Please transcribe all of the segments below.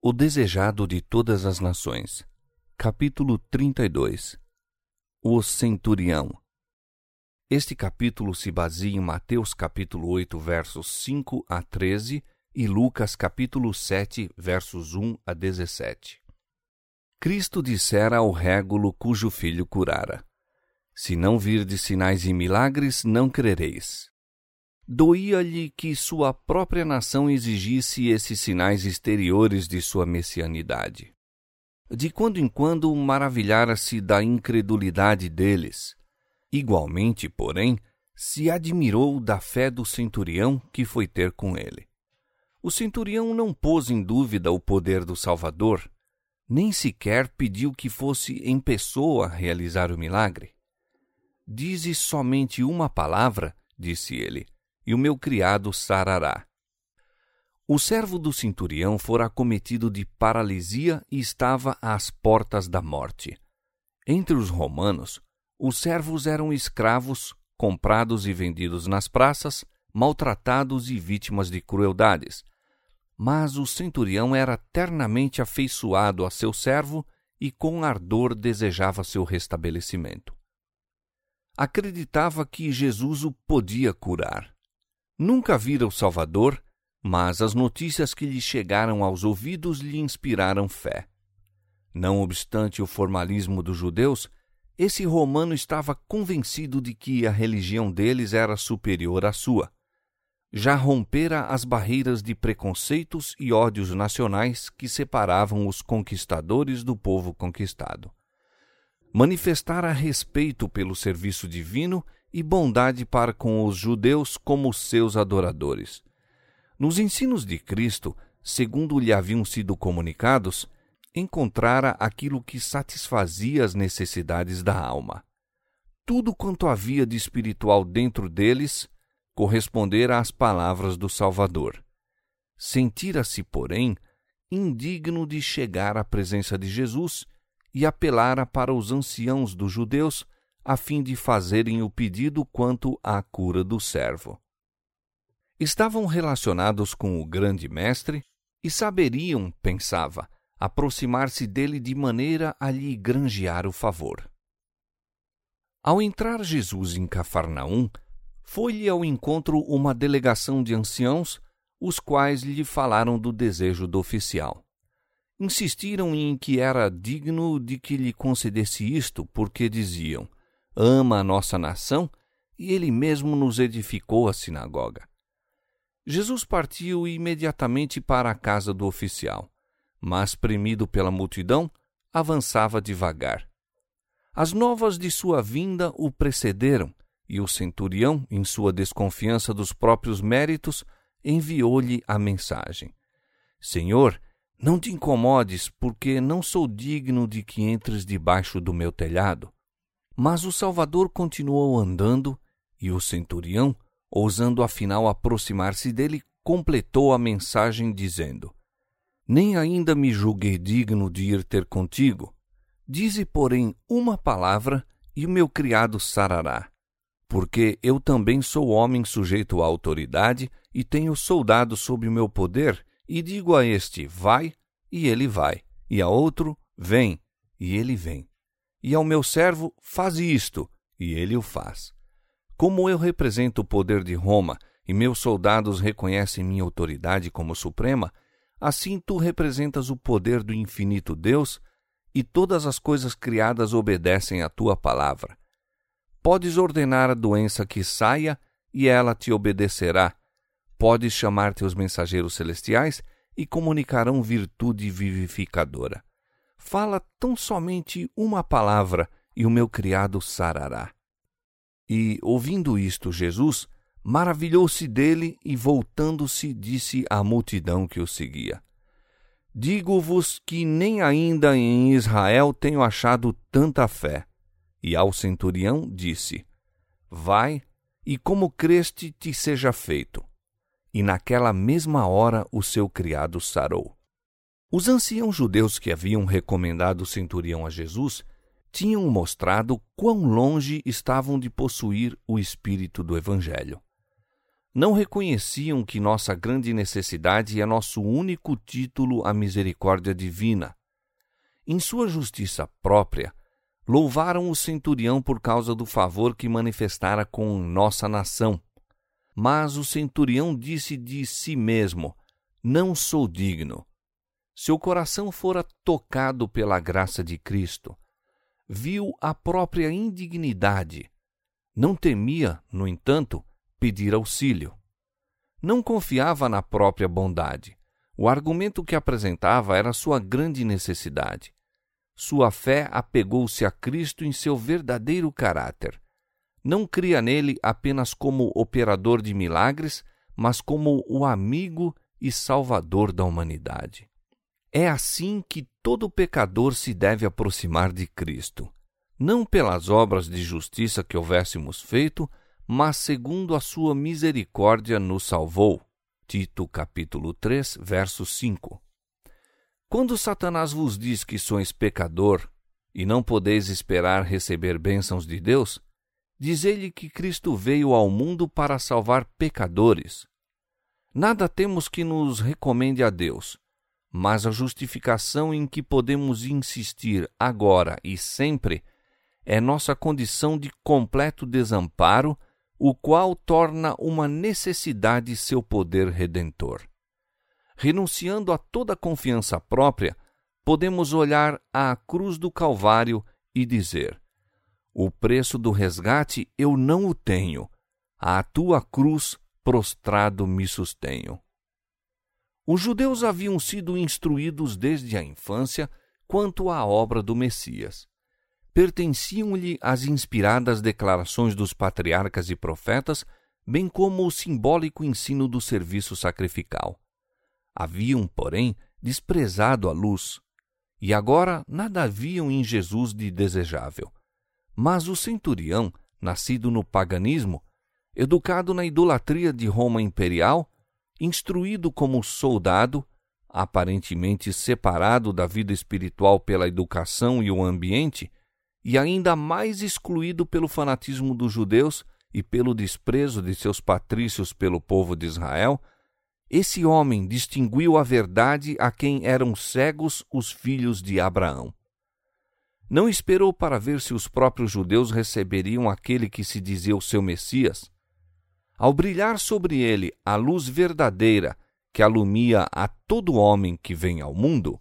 O desejado de todas as nações. Capítulo 32 O centurião. Este capítulo se baseia em Mateus capítulo 8, versos 5 a 13 e Lucas capítulo 7, versos 1 a 17. Cristo dissera ao régulo cujo filho curara: Se não virdes sinais e milagres, não crereis. Doía-lhe que sua própria nação exigisse esses sinais exteriores de sua messianidade. De quando em quando maravilhara-se da incredulidade deles. Igualmente, porém, se admirou da fé do centurião que foi ter com ele. O centurião não pôs em dúvida o poder do Salvador, nem sequer pediu que fosse em pessoa realizar o milagre. Dize somente uma palavra, disse ele, e o meu criado sarará. O servo do centurião fora acometido de paralisia e estava às portas da morte. Entre os romanos, os servos eram escravos, comprados e vendidos nas praças, maltratados e vítimas de crueldades. Mas o centurião era ternamente afeiçoado a seu servo e com ardor desejava seu restabelecimento. Acreditava que Jesus o podia curar. Nunca vira o Salvador, mas as notícias que lhe chegaram aos ouvidos lhe inspiraram fé. Não obstante o formalismo dos judeus, esse romano estava convencido de que a religião deles era superior à sua. Já rompera as barreiras de preconceitos e ódios nacionais que separavam os conquistadores do povo conquistado. Manifestara respeito pelo serviço divino e bondade para com os judeus como seus adoradores. Nos ensinos de Cristo, segundo lhe haviam sido comunicados, encontrara aquilo que satisfazia as necessidades da alma. Tudo quanto havia de espiritual dentro deles correspondera às palavras do Salvador. Sentira-se, porém, indigno de chegar à presença de Jesus e apelara para os anciãos dos judeus a fim de fazerem o pedido quanto à cura do servo. Estavam relacionados com o grande mestre e saberiam, pensava, aproximar-se dele de maneira a lhe granjear o favor. Ao entrar Jesus em Cafarnaum, foi-lhe ao encontro uma delegação de anciãos, os quais lhe falaram do desejo do oficial. Insistiram em que era digno de que lhe concedesse isto, porque diziam: Ama a nossa nação e ele mesmo nos edificou a sinagoga. Jesus partiu imediatamente para a casa do oficial mas, premido pela multidão, avançava devagar. As novas de sua vinda o precederam, e o centurião, em sua desconfiança dos próprios méritos, enviou-lhe a mensagem: Senhor, não te incomodes, porque não sou digno de que entres debaixo do meu telhado. Mas o Salvador continuou andando, e o centurião, ousando afinal aproximar-se dele, completou a mensagem dizendo: nem ainda me julguei digno de ir ter contigo. Dize, porém, uma palavra, e o meu criado sarará. Porque eu também sou homem sujeito à autoridade, e tenho soldados sob o meu poder, e digo a este, vai, e ele vai, e a outro, vem, e ele vem. E ao meu servo, faz isto, e ele o faz. Como eu represento o poder de Roma, e meus soldados reconhecem minha autoridade como suprema, Assim tu representas o poder do infinito Deus e todas as coisas criadas obedecem à tua palavra. Podes ordenar a doença que saia e ela te obedecerá. Podes chamar teus mensageiros celestiais e comunicarão virtude vivificadora. Fala tão somente uma palavra e o meu criado sarará. E, ouvindo isto, Jesus Maravilhou-se dele e, voltando-se, disse à multidão que o seguia: Digo-vos que nem ainda em Israel tenho achado tanta fé. E ao centurião disse: Vai, e como creste te seja feito. E naquela mesma hora o seu criado sarou. Os anciãos judeus que haviam recomendado o centurião a Jesus tinham mostrado quão longe estavam de possuir o espírito do Evangelho não reconheciam que nossa grande necessidade é nosso único título à misericórdia divina. Em sua justiça própria, louvaram o centurião por causa do favor que manifestara com nossa nação. Mas o centurião disse de si mesmo: Não sou digno. Seu coração fora tocado pela graça de Cristo. Viu a própria indignidade. Não temia, no entanto, pedir auxílio. Não confiava na própria bondade. O argumento que apresentava era sua grande necessidade. Sua fé apegou-se a Cristo em seu verdadeiro caráter. Não cria nele apenas como operador de milagres, mas como o amigo e salvador da humanidade. É assim que todo pecador se deve aproximar de Cristo, não pelas obras de justiça que houvéssemos feito, mas segundo a sua misericórdia nos salvou. Tito capítulo 3, verso 5. Quando Satanás vos diz que sois pecador e não podeis esperar receber bênçãos de Deus, dizei-lhe que Cristo veio ao mundo para salvar pecadores. Nada temos que nos recomende a Deus, mas a justificação em que podemos insistir agora e sempre é nossa condição de completo desamparo o qual torna uma necessidade seu poder redentor. Renunciando a toda confiança própria, podemos olhar à cruz do Calvário e dizer: O preço do resgate eu não o tenho, à tua cruz prostrado me sustenho. Os judeus haviam sido instruídos desde a infância quanto à obra do Messias pertenciam-lhe as inspiradas declarações dos patriarcas e profetas, bem como o simbólico ensino do serviço sacrificial. Haviam, porém, desprezado a luz, e agora nada haviam em Jesus de desejável. Mas o centurião, nascido no paganismo, educado na idolatria de Roma imperial, instruído como soldado, aparentemente separado da vida espiritual pela educação e o ambiente, e ainda mais excluído pelo fanatismo dos judeus e pelo desprezo de seus patrícios pelo povo de Israel, esse homem distinguiu a verdade a quem eram cegos os filhos de Abraão. Não esperou para ver se os próprios judeus receberiam aquele que se dizia o seu Messias. Ao brilhar sobre ele a luz verdadeira que alumia a todo homem que vem ao mundo,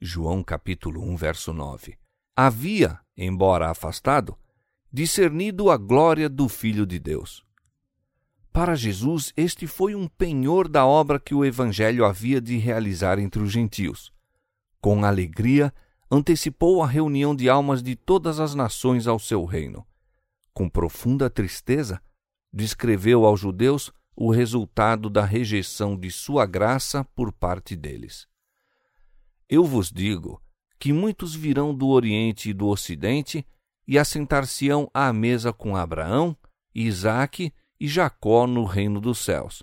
João capítulo 1, verso 9, havia embora afastado, discernido a glória do Filho de Deus. Para Jesus, este foi um penhor da obra que o Evangelho havia de realizar entre os gentios. Com alegria, antecipou a reunião de almas de todas as nações ao seu reino. Com profunda tristeza, descreveu aos judeus o resultado da rejeição de sua graça por parte deles. Eu vos digo que muitos virão do Oriente e do Ocidente e assentar-se-ão à mesa com Abraão, Isaque e Jacó no reino dos céus.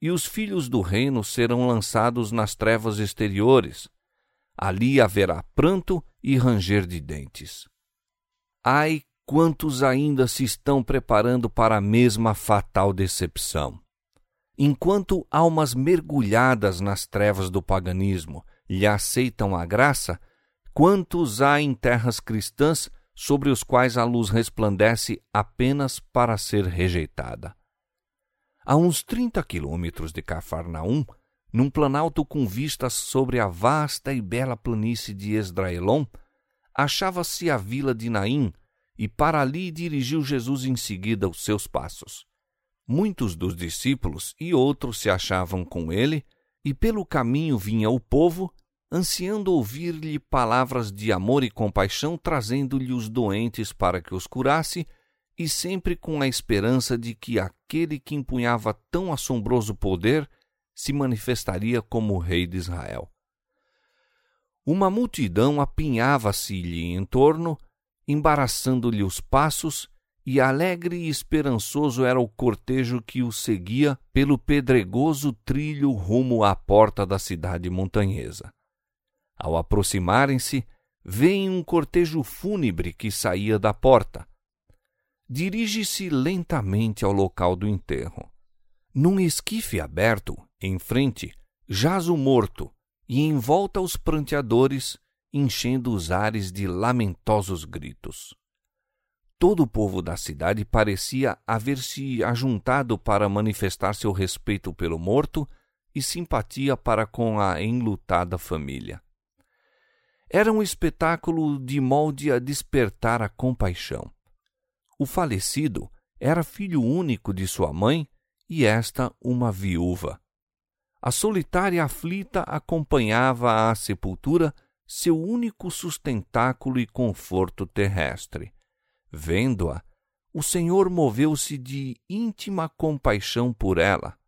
E os filhos do reino serão lançados nas trevas exteriores. Ali haverá pranto e ranger de dentes. Ai, quantos ainda se estão preparando para a mesma fatal decepção! Enquanto almas mergulhadas nas trevas do paganismo lhe aceitam a graça, Quantos há em terras cristãs sobre os quais a luz resplandece apenas para ser rejeitada? A uns 30 quilômetros de Cafarnaum, num planalto com vistas sobre a vasta e bela planície de Esdraelon, achava-se a vila de Naim, e para ali dirigiu Jesus em seguida os seus passos. Muitos dos discípulos e outros se achavam com ele, e pelo caminho vinha o povo ansiando ouvir-lhe palavras de amor e compaixão, trazendo-lhe os doentes para que os curasse, e sempre com a esperança de que aquele que empunhava tão assombroso poder se manifestaria como rei de Israel. Uma multidão apinhava-se-lhe em torno, embaraçando-lhe os passos, e alegre e esperançoso era o cortejo que o seguia pelo pedregoso trilho rumo à porta da cidade montanhesa. Ao aproximarem-se, veem um cortejo fúnebre que saía da porta. Dirige-se lentamente ao local do enterro. Num esquife aberto, em frente, jaz o morto, e em volta os pranteadores, enchendo os ares de lamentosos gritos. Todo o povo da cidade parecia haver se ajuntado para manifestar seu respeito pelo morto e simpatia para com a enlutada família. Era um espetáculo de molde a despertar a compaixão. O falecido era filho único de sua mãe e esta uma viúva. A solitária aflita acompanhava à sepultura seu único sustentáculo e conforto terrestre. Vendo-a, o Senhor moveu-se de íntima compaixão por ela.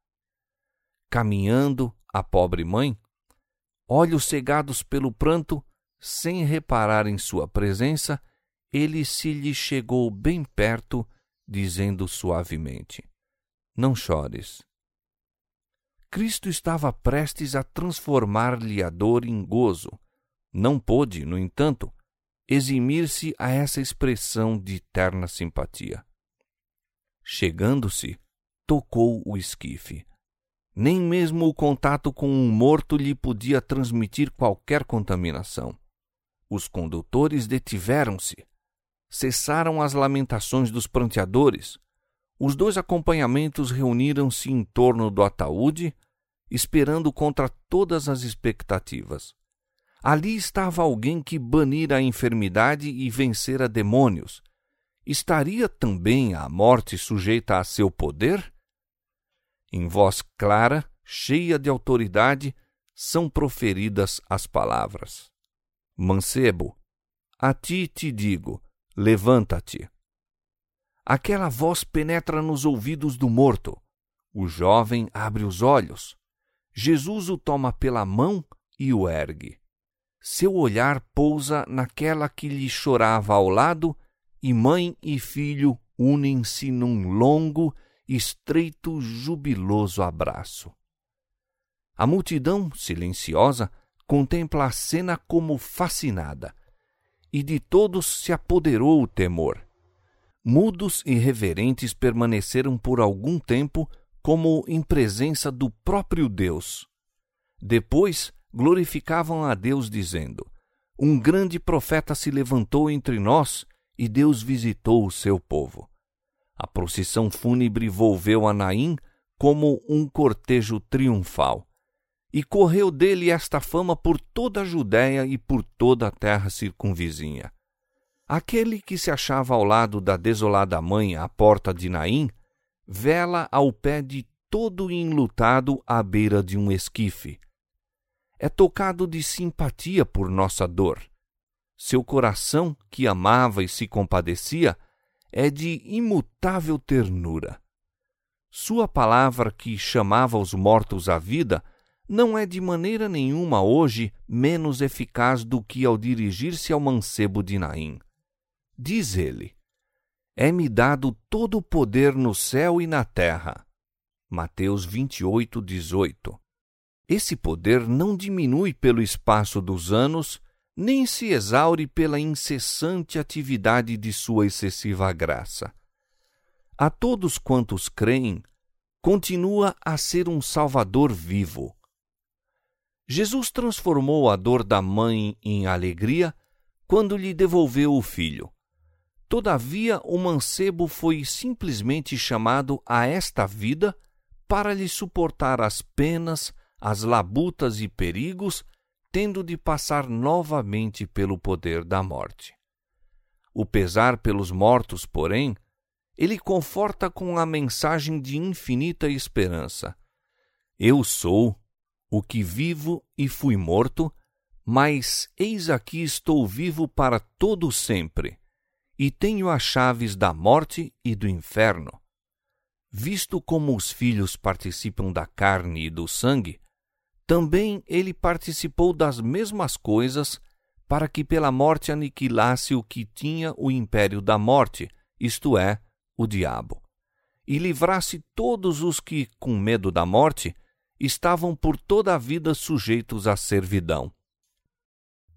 Caminhando, a pobre mãe, olhos cegados pelo pranto, sem reparar em sua presença, ele se lhe chegou bem perto, dizendo suavemente: Não chores. Cristo estava prestes a transformar-lhe a dor em gozo. Não pôde, no entanto, eximir-se a essa expressão de terna simpatia. Chegando-se, tocou o esquife. Nem mesmo o contato com um morto lhe podia transmitir qualquer contaminação. Os condutores detiveram-se, cessaram as lamentações dos pranteadores. Os dois acompanhamentos reuniram-se em torno do ataúde, esperando contra todas as expectativas. Ali estava alguém que banira a enfermidade e vencera demônios. Estaria também a morte sujeita a seu poder? Em voz clara, cheia de autoridade, são proferidas as palavras: Mancebo, a ti te digo, Levanta-te. Aquela voz penetra nos ouvidos do morto. O jovem abre os olhos. Jesus o toma pela mão e o ergue. Seu olhar pousa naquela que lhe chorava ao lado, e mãe e filho unem-se num longo, estreito, jubiloso abraço. A multidão, silenciosa, contempla a cena como fascinada e de todos se apoderou o temor. Mudos e reverentes permaneceram por algum tempo como em presença do próprio Deus. Depois glorificavam a Deus, dizendo: Um grande profeta se levantou entre nós e Deus visitou o seu povo. A procissão fúnebre volveu a Naim como um cortejo triunfal e correu dele esta fama por toda a Judéia e por toda a terra circunvizinha. Aquele que se achava ao lado da desolada mãe à porta de Naim, vela ao pé de todo enlutado à beira de um esquife. É tocado de simpatia por nossa dor. Seu coração, que amava e se compadecia, é de imutável ternura. Sua palavra que chamava os mortos à vida não é de maneira nenhuma hoje menos eficaz do que ao dirigir-se ao mancebo de Naim. Diz ele: É-me dado todo o poder no céu e na terra. Mateus 28, 18. Esse poder não diminui pelo espaço dos anos, nem se exaure pela incessante atividade de sua excessiva graça. A todos quantos creem, continua a ser um Salvador vivo Jesus transformou a dor da mãe em alegria quando lhe devolveu o filho. Todavia, o mancebo foi simplesmente chamado a esta vida para lhe suportar as penas, as labutas e perigos, tendo de passar novamente pelo poder da morte. O pesar pelos mortos, porém, ele conforta com a mensagem de infinita esperança. Eu sou o que vivo e fui morto, mas eis aqui estou vivo para todo sempre, e tenho as chaves da morte e do inferno. Visto como os filhos participam da carne e do sangue, também ele participou das mesmas coisas, para que pela morte aniquilasse o que tinha o império da morte, isto é, o diabo, e livrasse todos os que, com medo da morte, estavam por toda a vida sujeitos à servidão.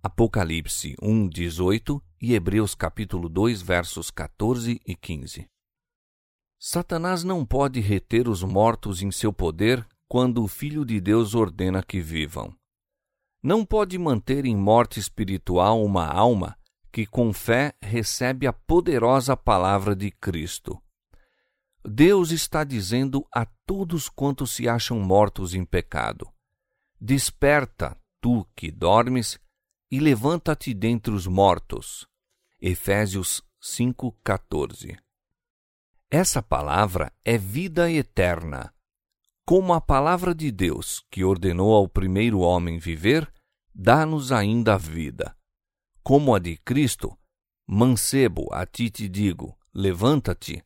Apocalipse 1, 18 e Hebreus capítulo 2, versos 14 e 15. Satanás não pode reter os mortos em seu poder quando o Filho de Deus ordena que vivam. Não pode manter em morte espiritual uma alma que com fé recebe a poderosa palavra de Cristo. Deus está dizendo a todos quantos se acham mortos em pecado: Desperta, tu que dormes, e levanta-te dentre os mortos. Efésios 5:14. Essa palavra é vida eterna. Como a palavra de Deus, que ordenou ao primeiro homem viver, dá-nos ainda a vida. Como a de Cristo, mancebo, a ti te digo, levanta-te,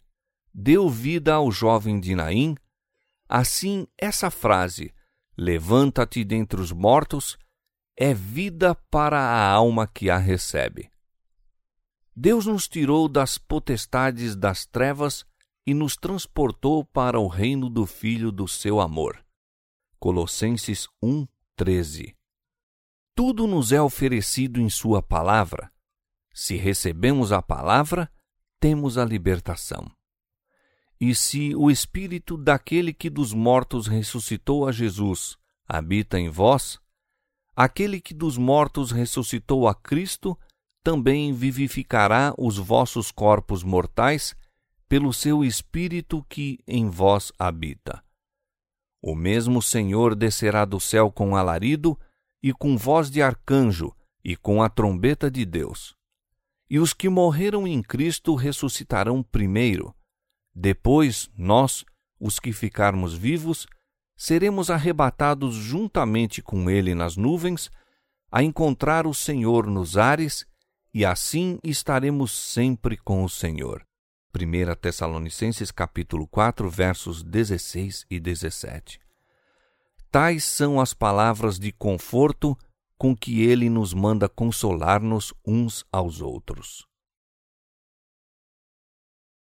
deu vida ao jovem de Naim, assim essa frase, levanta-te dentre os mortos, é vida para a alma que a recebe. Deus nos tirou das potestades das trevas e nos transportou para o reino do Filho do seu amor. Colossenses 1:13. Tudo nos é oferecido em sua palavra. Se recebemos a palavra, temos a libertação. E se o espírito daquele que dos mortos ressuscitou a Jesus habita em vós, aquele que dos mortos ressuscitou a Cristo também vivificará os vossos corpos mortais pelo seu Espírito que em vós habita. O mesmo Senhor descerá do céu com alarido, e com voz de arcanjo, e com a trombeta de Deus. E os que morreram em Cristo ressuscitarão primeiro. Depois, nós, os que ficarmos vivos, seremos arrebatados juntamente com Ele nas nuvens, a encontrar o Senhor nos ares, e assim estaremos sempre com o Senhor. 1 Tessalonicenses capítulo 4, versos 16 e 17. Tais são as palavras de conforto com que ele nos manda consolar-nos uns aos outros.